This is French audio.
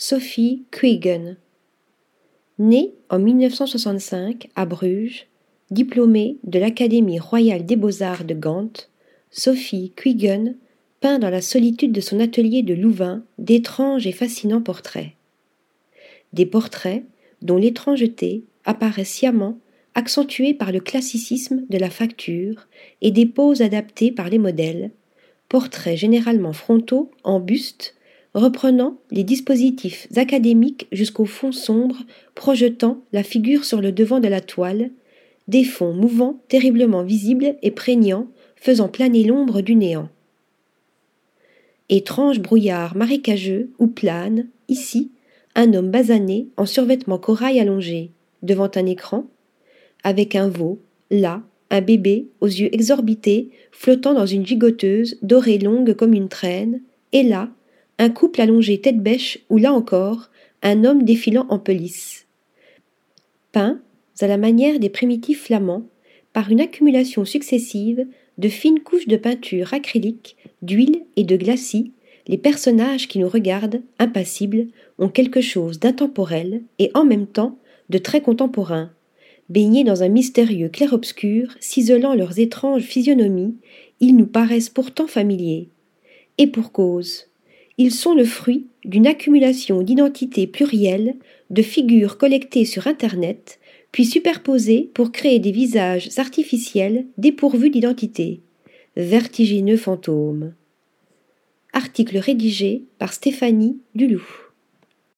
Sophie Kuygen. Née en 1965 à Bruges, diplômée de l'Académie royale des beaux-arts de Gand, Sophie Kuygen peint dans la solitude de son atelier de Louvain d'étranges et fascinants portraits. Des portraits dont l'étrangeté apparaît sciemment accentuée par le classicisme de la facture et des poses adaptées par les modèles, portraits généralement frontaux en buste reprenant les dispositifs académiques jusqu'au fond sombre, projetant la figure sur le devant de la toile, des fonds mouvants, terriblement visibles et prégnants, faisant planer l'ombre du néant. Étrange brouillard marécageux où plane, ici, un homme basané en survêtement corail allongé, devant un écran, avec un veau, là, un bébé aux yeux exorbités, flottant dans une gigoteuse dorée longue comme une traîne, et là, un couple allongé tête bêche ou là encore, un homme défilant en pelisse. Peint, à la manière des primitifs flamands, par une accumulation successive de fines couches de peinture acrylique, d'huile et de glacis, les personnages qui nous regardent, impassibles, ont quelque chose d'intemporel et en même temps de très contemporain. Baignés dans un mystérieux clair-obscur, ciselant leurs étranges physionomies, ils nous paraissent pourtant familiers. Et pour cause. Ils sont le fruit d'une accumulation d'identités plurielles, de figures collectées sur Internet, puis superposées pour créer des visages artificiels dépourvus d'identité. Vertigineux fantômes. Article rédigé par Stéphanie Dulou.